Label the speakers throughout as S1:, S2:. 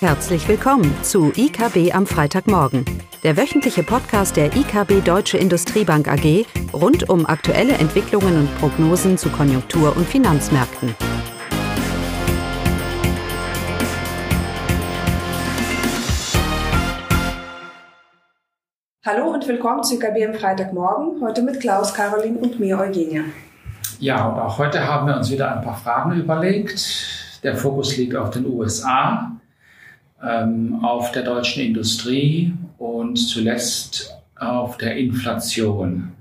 S1: Herzlich willkommen zu IKB am Freitagmorgen, der wöchentliche Podcast der IKB Deutsche Industriebank AG rund um aktuelle Entwicklungen und Prognosen zu Konjunktur- und Finanzmärkten.
S2: Hallo und willkommen zu IKB am Freitagmorgen, heute mit Klaus, Caroline und mir, Eugenia.
S3: Ja, und auch heute haben wir uns wieder ein paar Fragen überlegt. Der Fokus liegt auf den USA ähm, auf der deutschen Industrie und zuletzt auf der Inflation.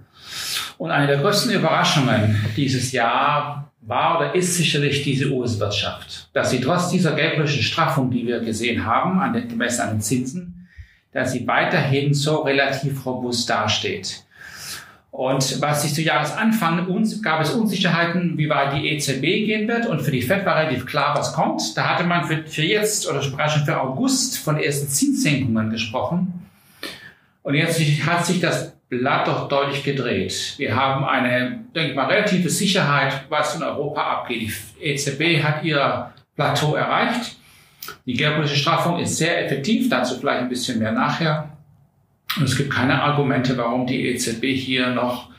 S3: Und eine der größten Überraschungen dieses Jahr war oder ist sicherlich diese US-Wirtschaft, dass sie trotz dieser geldpolitischen Straffung, die wir gesehen haben, an den, gemessen an den Zinsen, dass sie weiterhin so relativ robust dasteht. Und was sich zu Jahresanfang uns, gab es Unsicherheiten, wie weit die EZB gehen wird. Und für die FED war relativ klar, was kommt. Da hatte man für, für jetzt oder schon für August von ersten Zinssenkungen gesprochen. Und jetzt hat sich das Blatt doch deutlich gedreht. Wir haben eine, denke ich mal, relative Sicherheit, was in Europa abgeht. Die EZB hat ihr Plateau erreicht. Die geldpolitische Straffung ist sehr effektiv, dazu vielleicht ein bisschen mehr nachher. Und es gibt keine Argumente, warum die EZB hier noch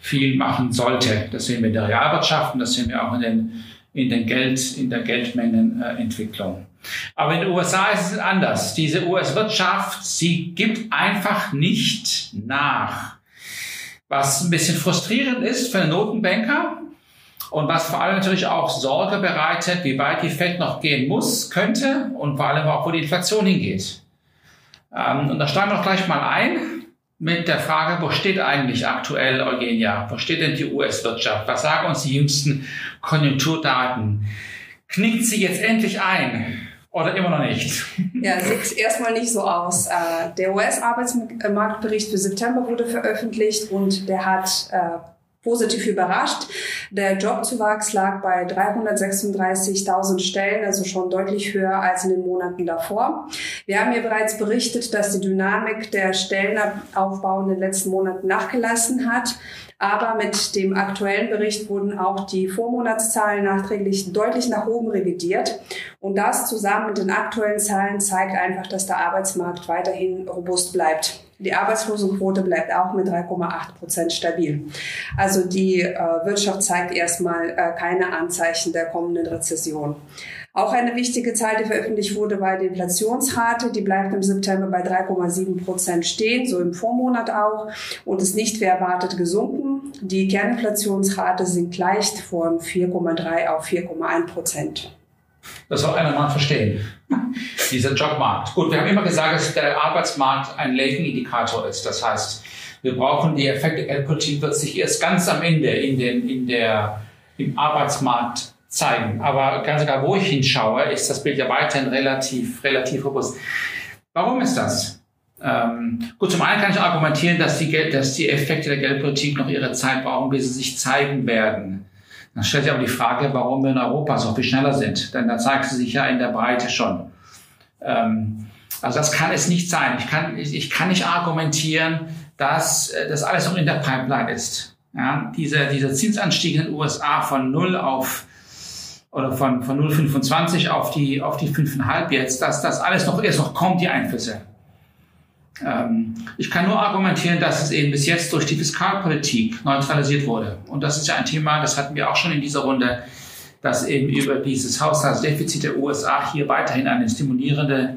S3: viel machen sollte. Das sehen wir in der Realwirtschaft und das sehen wir auch in, den, in, den Geld, in der Geldmengenentwicklung. Aber in den USA ist es anders. Diese US-Wirtschaft, sie gibt einfach nicht nach. Was ein bisschen frustrierend ist für Notenbanker und was vor allem natürlich auch Sorge bereitet, wie weit die Fed noch gehen muss, könnte und vor allem auch, wo die Inflation hingeht. Ähm, und da steigen wir doch gleich mal ein mit der Frage, wo steht eigentlich aktuell Eugenia? Wo steht denn die US-Wirtschaft? Was sagen uns die jüngsten Konjunkturdaten? Knickt sie jetzt endlich ein? Oder immer noch nicht?
S2: Ja, sieht erstmal nicht so aus. Äh, der US-Arbeitsmarktbericht für September wurde veröffentlicht und der hat äh, positiv überrascht. Der Jobzuwachs lag bei 336.000 Stellen, also schon deutlich höher als in den Monaten davor. Wir haben hier bereits berichtet, dass die Dynamik der Stellenaufbau in den letzten Monaten nachgelassen hat. Aber mit dem aktuellen Bericht wurden auch die Vormonatszahlen nachträglich deutlich nach oben revidiert. Und das zusammen mit den aktuellen Zahlen zeigt einfach, dass der Arbeitsmarkt weiterhin robust bleibt. Die Arbeitslosenquote bleibt auch mit 3,8 Prozent stabil. Also die äh, Wirtschaft zeigt erstmal äh, keine Anzeichen der kommenden Rezession. Auch eine wichtige Zahl, die veröffentlicht wurde, war die Inflationsrate. Die bleibt im September bei 3,7 Prozent stehen, so im Vormonat auch, und ist nicht wie erwartet gesunken. Die Kerninflationsrate sinkt leicht von 4,3 auf 4,1 Prozent.
S3: Das soll einer mal verstehen. Dieser Jobmarkt. Gut, wir haben immer gesagt, dass der Arbeitsmarkt ein Lagging-Indikator ist. Das heißt, wir brauchen die Effekte Geldpolitik wird sich erst ganz am Ende in den, in der, im Arbeitsmarkt zeigen. Aber ganz egal, wo ich hinschaue, ist das Bild ja weiterhin relativ, relativ robust. Warum ist das? Ähm, gut, zum einen kann ich argumentieren, dass die, Geld, dass die Effekte der Geldpolitik noch ihre Zeit brauchen, bis sie sich zeigen werden. Dann stellt sich aber die Frage, warum wir in Europa so viel schneller sind. Denn da zeigt sie sich ja in der Breite schon. Ähm, also das kann es nicht sein. Ich kann, ich, ich kann nicht argumentieren, dass äh, das alles noch in der Pipeline ist. Ja, dieser, dieser Zinsanstieg in den USA von 0 auf oder von, von 0,25 auf die, auf die 5,5 jetzt, dass das alles noch erst noch kommt, die Einflüsse. Ähm, ich kann nur argumentieren, dass es eben bis jetzt durch die Fiskalpolitik neutralisiert wurde. Und das ist ja ein Thema, das hatten wir auch schon in dieser Runde, dass eben über dieses Haushaltsdefizit der USA hier weiterhin eine stimulierende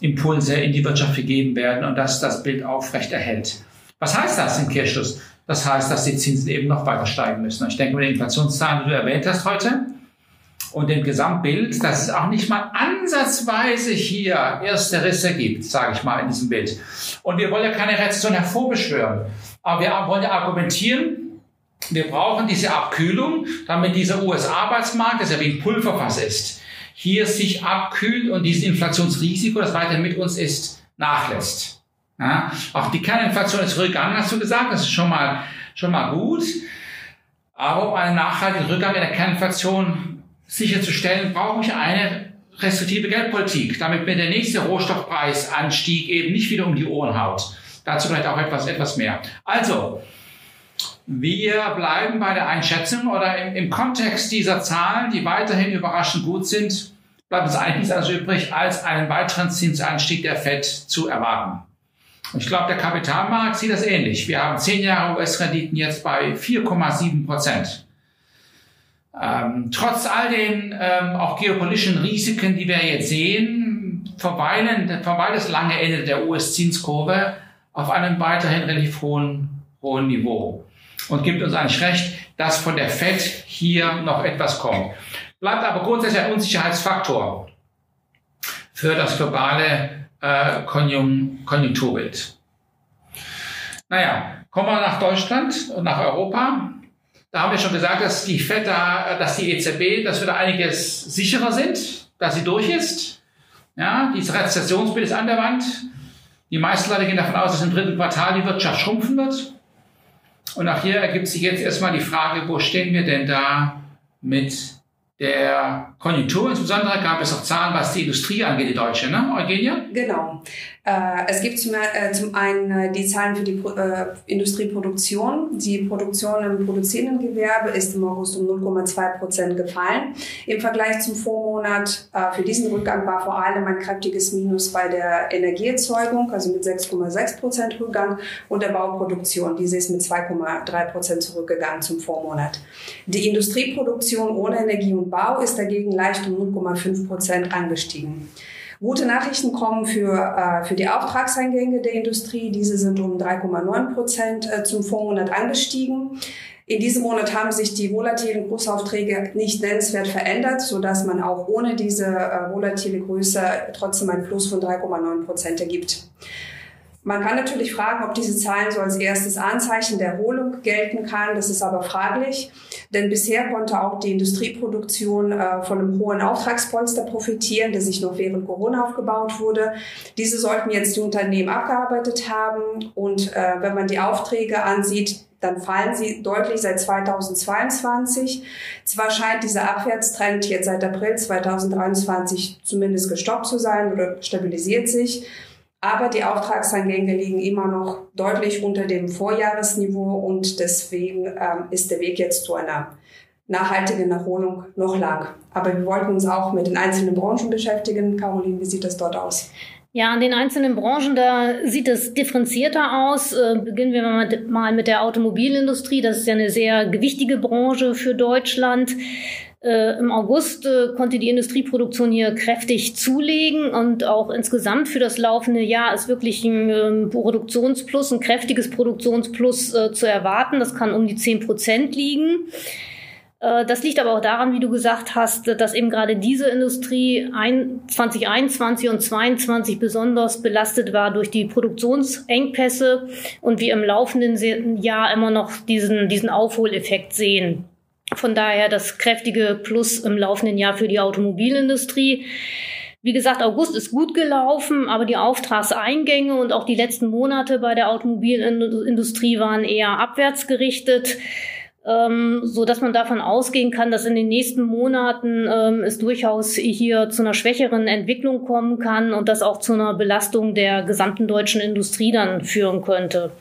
S3: Impulse in die Wirtschaft gegeben werden und dass das Bild aufrecht erhält. Was heißt das im Kehrschluss? Das heißt, dass die Zinsen eben noch weiter steigen müssen. Ich denke, mit den Inflationszahlen, die du erwähnt hast heute, und dem Gesamtbild, dass es auch nicht mal ansatzweise hier erste Risse gibt, sage ich mal in diesem Bild. Und wir wollen ja keine Rezession hervorbeschwören, aber wir wollen ja argumentieren, wir brauchen diese Abkühlung, damit dieser US-Arbeitsmarkt, das ja wie ein Pulverfass ist, hier sich abkühlt und dieses Inflationsrisiko, das weiterhin mit uns ist, nachlässt. Ja, auch die Kerninflation ist rückgegangen, hast du gesagt, das ist schon mal, schon mal gut. Aber um einen nachhaltigen Rückgang in der Kerninflation sicherzustellen, brauche ich eine restriktive Geldpolitik, damit mir der nächste Rohstoffpreisanstieg eben nicht wieder um die Ohren haut. Dazu vielleicht auch etwas, etwas mehr. Also, wir bleiben bei der Einschätzung oder im, im Kontext dieser Zahlen, die weiterhin überraschend gut sind, bleibt uns eigentlich nichts anderes übrig, als einen weiteren Zinsanstieg der FED zu erwarten. Ich glaube, der Kapitalmarkt sieht das ähnlich. Wir haben zehn Jahre US-Renditen jetzt bei 4,7 Prozent. Ähm, trotz all den ähm, auch geopolitischen Risiken, die wir jetzt sehen, verweilen, verweilt das lange Ende der US-Zinskurve auf einem weiterhin relativ hohen, hohen Niveau und gibt uns eigentlich recht, dass von der FED hier noch etwas kommt. Bleibt aber grundsätzlich ein Unsicherheitsfaktor für das globale äh, Konjunkturbild. Naja, kommen wir nach Deutschland und nach Europa. Da haben wir schon gesagt, dass die FED da, dass die EZB, dass wir da einiges sicherer sind, dass sie durch ist. Ja, dieses Rezessionsbild ist an der Wand. Die meisten Leute gehen davon aus, dass im dritten Quartal die Wirtschaft schrumpfen wird. Und auch hier ergibt sich jetzt erstmal die Frage, wo stehen wir denn da mit der Konjunktur? Insbesondere gab es auch Zahlen, was die Industrie angeht, die deutsche, ne, Eugenia?
S2: Genau. Äh, es gibt zum, äh, zum einen äh, die Zahlen für die Industrieproduktion. Die Produktion im produzierenden Gewerbe ist im August um 0,2 Prozent gefallen. Im Vergleich zum Vormonat für diesen Rückgang war vor allem ein kräftiges Minus bei der Energieerzeugung, also mit 6,6 Prozent Rückgang, und der Bauproduktion. Diese ist mit 2,3 Prozent zurückgegangen zum Vormonat. Die Industrieproduktion ohne Energie und Bau ist dagegen leicht um 0,5 Prozent angestiegen. Gute Nachrichten kommen für, äh, für die Auftragseingänge der Industrie. Diese sind um 3,9 Prozent äh, zum Vormonat angestiegen. In diesem Monat haben sich die volatilen Großaufträge nicht nennenswert verändert, so dass man auch ohne diese äh, volatile Größe trotzdem ein Plus von 3,9 Prozent ergibt. Man kann natürlich fragen, ob diese Zahlen so als erstes Anzeichen der Erholung gelten kann. Das ist aber fraglich, denn bisher konnte auch die Industrieproduktion äh, von einem hohen Auftragspolster profitieren, der sich noch während Corona aufgebaut wurde. Diese sollten jetzt die Unternehmen abgearbeitet haben und äh, wenn man die Aufträge ansieht, dann fallen sie deutlich seit 2022. Zwar scheint dieser Abwärtstrend jetzt seit April 2023 zumindest gestoppt zu sein oder stabilisiert sich. Aber die Auftragseingänge liegen immer noch deutlich unter dem Vorjahresniveau und deswegen ähm, ist der Weg jetzt zu einer nachhaltigen Erholung noch lang. Aber wir wollten uns auch mit den einzelnen Branchen beschäftigen. Caroline, wie sieht das dort aus?
S4: Ja, in den einzelnen Branchen, da sieht es differenzierter aus. Äh, beginnen wir mal mit der Automobilindustrie. Das ist ja eine sehr gewichtige Branche für Deutschland. Äh, Im August äh, konnte die Industrieproduktion hier kräftig zulegen und auch insgesamt für das laufende Jahr ist wirklich ein äh, Produktionsplus, ein kräftiges Produktionsplus äh, zu erwarten. Das kann um die zehn Prozent liegen. Äh, das liegt aber auch daran, wie du gesagt hast, dass eben gerade diese Industrie 2021 und 2022 besonders belastet war durch die Produktionsengpässe und wir im laufenden Jahr immer noch diesen, diesen Aufholeffekt sehen. Von daher das kräftige Plus im laufenden Jahr für die Automobilindustrie. Wie gesagt, August ist gut gelaufen, aber die Auftragseingänge und auch die letzten Monate bei der Automobilindustrie waren eher abwärts gerichtet, ähm, so dass man davon ausgehen kann, dass in den nächsten Monaten ähm, es durchaus hier zu einer schwächeren Entwicklung kommen kann und das auch zu einer Belastung der gesamten deutschen Industrie dann führen könnte.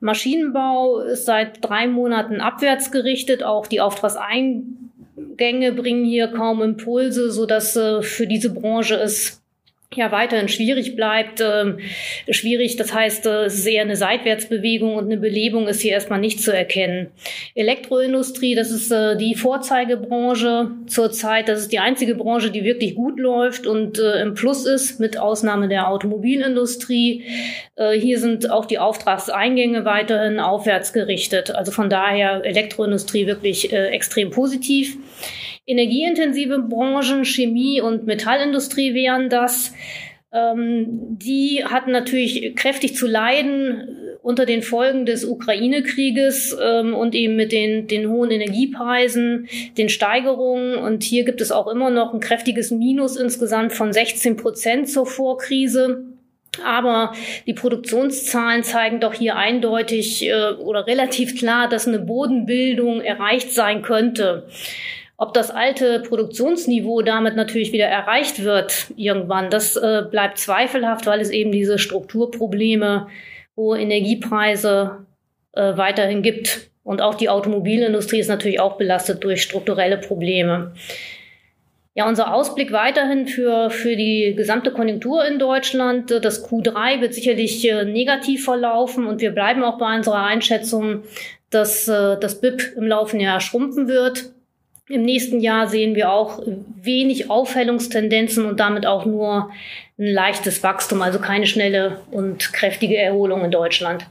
S4: Maschinenbau ist seit drei Monaten abwärts gerichtet. Auch die Auftragseingänge bringen hier kaum Impulse, sodass äh, für diese Branche es ja weiterhin schwierig bleibt. Ähm, schwierig, das heißt, äh, es ist eher eine Seitwärtsbewegung und eine Belebung ist hier erstmal nicht zu erkennen. Elektroindustrie, das ist äh, die Vorzeigebranche zurzeit. Das ist die einzige Branche, die wirklich gut läuft und äh, im Plus ist, mit Ausnahme der Automobilindustrie. Äh, hier sind auch die Auftragseingänge weiterhin aufwärts gerichtet. Also von daher Elektroindustrie wirklich äh, extrem positiv. Energieintensive Branchen, Chemie und Metallindustrie wären das. Ähm, die hatten natürlich kräftig zu leiden unter den Folgen des Ukraine-Krieges ähm, und eben mit den, den hohen Energiepreisen, den Steigerungen. Und hier gibt es auch immer noch ein kräftiges Minus insgesamt von 16 Prozent zur Vorkrise. Aber die Produktionszahlen zeigen doch hier eindeutig äh, oder relativ klar, dass eine Bodenbildung erreicht sein könnte. Ob das alte Produktionsniveau damit natürlich wieder erreicht wird irgendwann, das äh, bleibt zweifelhaft, weil es eben diese Strukturprobleme, hohe Energiepreise äh, weiterhin gibt. Und auch die Automobilindustrie ist natürlich auch belastet durch strukturelle Probleme. Ja, unser Ausblick weiterhin für, für die gesamte Konjunktur in Deutschland. Das Q3 wird sicherlich äh, negativ verlaufen und wir bleiben auch bei unserer Einschätzung, dass äh, das BIP im laufenden Jahr schrumpfen wird. Im nächsten Jahr sehen wir auch wenig Aufhellungstendenzen und damit auch nur ein leichtes Wachstum, also keine schnelle und kräftige Erholung in Deutschland.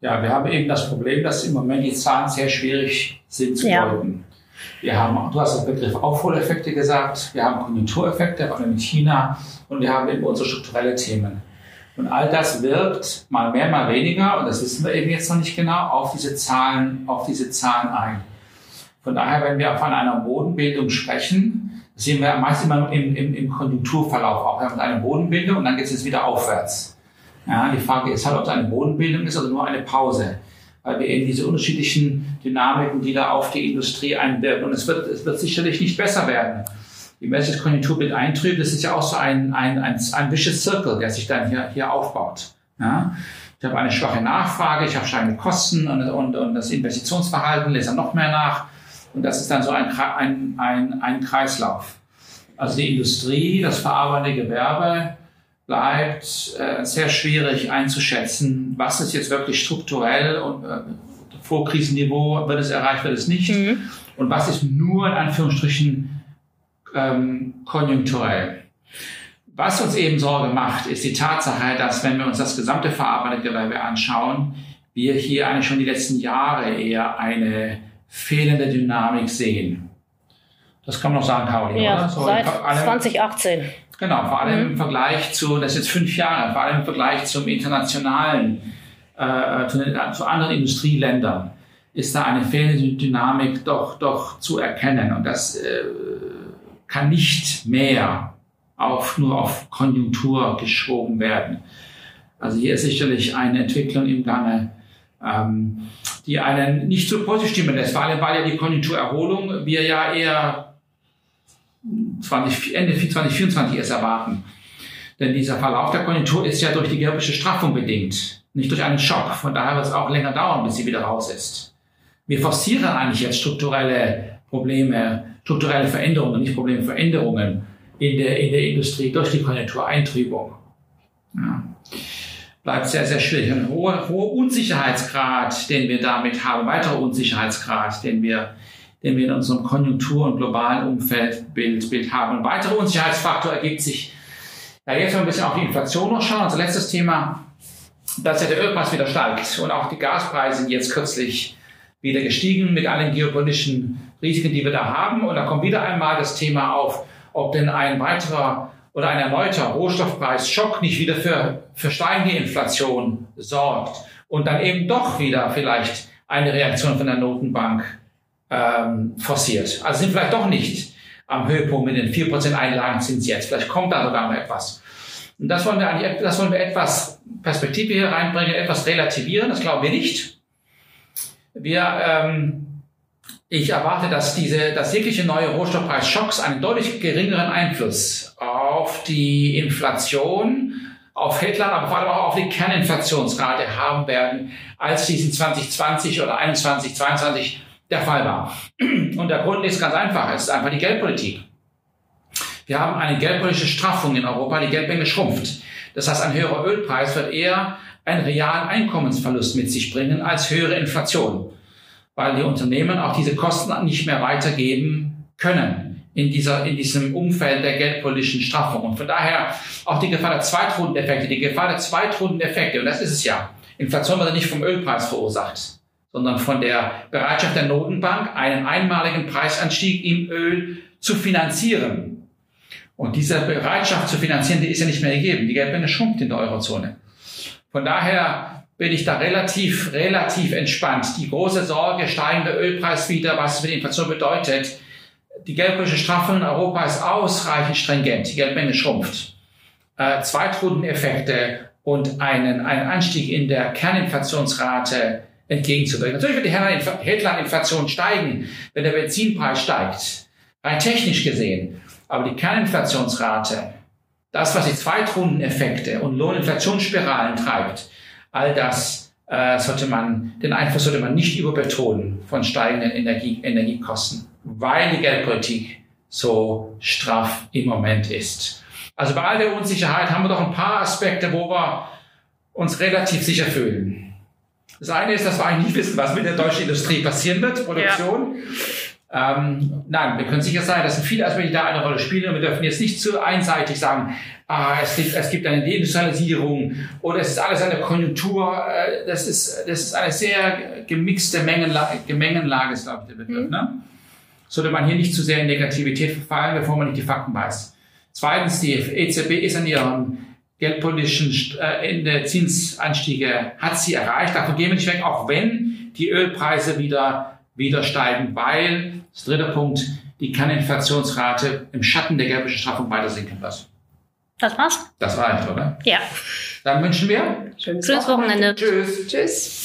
S3: Ja, wir haben eben das Problem, dass im Moment die Zahlen sehr schwierig sind zu
S4: Ja.
S3: deuten. Wir haben, du hast den Begriff Aufholeffekte gesagt, wir haben Konjunktureffekte, vor allem in China, und wir haben eben unsere strukturelle Themen. Und all das wirkt mal mehr, mal weniger, und das wissen wir eben jetzt noch nicht genau, auf diese Zahlen, auf diese Zahlen ein. Von daher, wenn wir von einer Bodenbildung sprechen, sehen wir meist immer im, im, im Konjunkturverlauf auch. Wir haben eine Bodenbildung und dann geht es jetzt wieder aufwärts. Ja, die Frage ist halt, ob es eine Bodenbildung ist oder nur eine Pause. Weil wir eben diese unterschiedlichen Dynamiken, die da auf die Industrie einwirken. Und es wird, es wird sicherlich nicht besser werden. Je mehr sich das Konjunkturbild eintrübt, das ist ja auch so ein, ein, ein, ein vicious circle, der sich dann hier, hier aufbaut. Ja? Ich habe eine schwache Nachfrage, ich habe steigende Kosten und, und, und das Investitionsverhalten lässt dann noch mehr nach. Und das ist dann so ein, ein, ein, ein Kreislauf. Also die Industrie, das verarbeitende Gewerbe bleibt äh, sehr schwierig einzuschätzen, was ist jetzt wirklich strukturell und äh, Vorkrisenniveau, wird es erreicht, wird es nicht. Und was ist nur in Anführungsstrichen ähm, konjunkturell. Was uns eben Sorge macht, ist die Tatsache, dass wenn wir uns das gesamte verarbeitende Gewerbe anschauen, wir hier eigentlich schon die letzten Jahre eher eine fehlende Dynamik sehen. Das kann man noch sagen, Caroline,
S4: Ja,
S3: oder? So,
S4: seit
S3: allem-
S4: 2018.
S3: Genau, vor allem im Vergleich zu, das ist jetzt fünf Jahre, vor allem im Vergleich zum internationalen, äh, zu, zu anderen Industrieländern ist da eine fehlende Dynamik doch, doch zu erkennen. Und das äh, kann nicht mehr auf, nur auf Konjunktur geschoben werden. Also hier ist sicherlich eine Entwicklung im Gange, ähm, die einen nicht so positiv stimmen lässt, vor allem weil ja die Konjunkturerholung wir ja eher 20, Ende 2024 erst erwarten. Denn dieser Verlauf der Konjunktur ist ja durch die gewerbliche Straffung bedingt, nicht durch einen Schock. Von daher wird es auch länger dauern, bis sie wieder raus ist. Wir forcieren eigentlich jetzt strukturelle Probleme, strukturelle Veränderungen, nicht Probleme, Veränderungen in der, in der Industrie durch die Konjunktureintrübung. Ja. Bleibt sehr, sehr schwierig. Ein hoher, hoher Unsicherheitsgrad, den wir damit haben, weiterer Unsicherheitsgrad, den wir den wir in unserem Konjunktur- und globalen Umfeldbild Bild haben. Ein weiterer Unsicherheitsfaktor ergibt sich, ja, jetzt mal ein bisschen auf die Inflation noch schauen. Unser letztes Thema, dass ja der Ölpreis wieder steigt und auch die Gaspreise sind jetzt kürzlich wieder gestiegen mit allen geopolitischen Risiken, die wir da haben. Und da kommt wieder einmal das Thema auf, ob denn ein weiterer oder ein erneuter Rohstoffpreisschock nicht wieder für, für steigende Inflation sorgt und dann eben doch wieder vielleicht eine Reaktion von der Notenbank ähm, forciert. Also sind vielleicht doch nicht am Höhepunkt mit den 4% Einlagenzins jetzt. Vielleicht kommt da sogar noch etwas. Und das wollen wir eigentlich, das wollen wir etwas Perspektive hier reinbringen, etwas relativieren. Das glauben wir nicht. Wir, ähm, ich erwarte, dass diese, dass jegliche neue Rohstoffpreisschocks einen deutlich geringeren Einfluss auf die Inflation, auf Headline, aber vor allem auch auf die Kerninflationsrate haben werden, als diesen 2020 oder 21, 22 der Fall war. Und der Grund ist ganz einfach. Es ist einfach die Geldpolitik. Wir haben eine geldpolitische Straffung in Europa. Die Geldmenge schrumpft. Das heißt, ein höherer Ölpreis wird eher einen realen Einkommensverlust mit sich bringen als höhere Inflation, weil die Unternehmen auch diese Kosten nicht mehr weitergeben können in, dieser, in diesem Umfeld der geldpolitischen Straffung. Und von daher auch die Gefahr der Zweitrundeneffekte, die Gefahr der Zweitrundeneffekte, und das ist es ja. Inflation wird ja nicht vom Ölpreis verursacht, sondern von der Bereitschaft der Notenbank, einen einmaligen Preisanstieg im Öl zu finanzieren. Und diese Bereitschaft zu finanzieren, die ist ja nicht mehr gegeben. Die Geldmenge schrumpft in der Eurozone. Von daher bin ich da relativ, relativ entspannt. Die große Sorge, steigender Ölpreis wieder, was es für die Inflation bedeutet. Die geldpolitische Straffung in Europa ist ausreichend stringent. Die Geldmenge schrumpft. Äh, Zweitrundeneffekte und einen, einen Anstieg in der Kerninflationsrate entgegenzuwirken. Natürlich wird die Headline-Inflation steigen, wenn der Benzinpreis steigt. Rein technisch gesehen. Aber die Kerninflationsrate, das, was die Zweitrundeneffekte und Lohninflationsspiralen treibt, all das äh, sollte man, den Einfluss sollte man nicht überbetonen von steigenden Energie, Energiekosten, weil die Geldpolitik so straff im Moment ist. Also bei all der Unsicherheit haben wir doch ein paar Aspekte, wo wir uns relativ sicher fühlen. Das eine ist, dass wir eigentlich nicht wissen, was mit der deutschen Industrie passieren wird, Produktion. Ja. Ähm, nein, wir können sicher sein, dass viele Aspekte da eine Rolle spielen und wir dürfen jetzt nicht zu einseitig sagen, ah, es, gibt, es gibt eine Deindustrialisierung oder es ist alles eine Konjunktur. Äh, das, ist, das ist eine sehr gemixte Mengenlage, Gemengenlage, ist, glaube ich, der Begriff. Mhm. Ne? Sollte man hier nicht zu sehr in Negativität verfallen, bevor man nicht die Fakten weiß. Zweitens, die EZB ist an ihrem geldpolitischen äh, Ende Zinsanstiege hat sie erreicht. Davon gehen wir nicht weg, auch wenn die Ölpreise wieder, wieder steigen, weil, das dritte Punkt, die Kerninflationsrate im Schatten der geldpolitischen Straffung weiter sinken wird.
S4: Das war's?
S3: Das reicht, oder?
S4: Ja.
S3: Dann wünschen wir
S4: schönes, schönes Wochenende. Wochenende.
S3: Tschüss.
S2: Tschüss.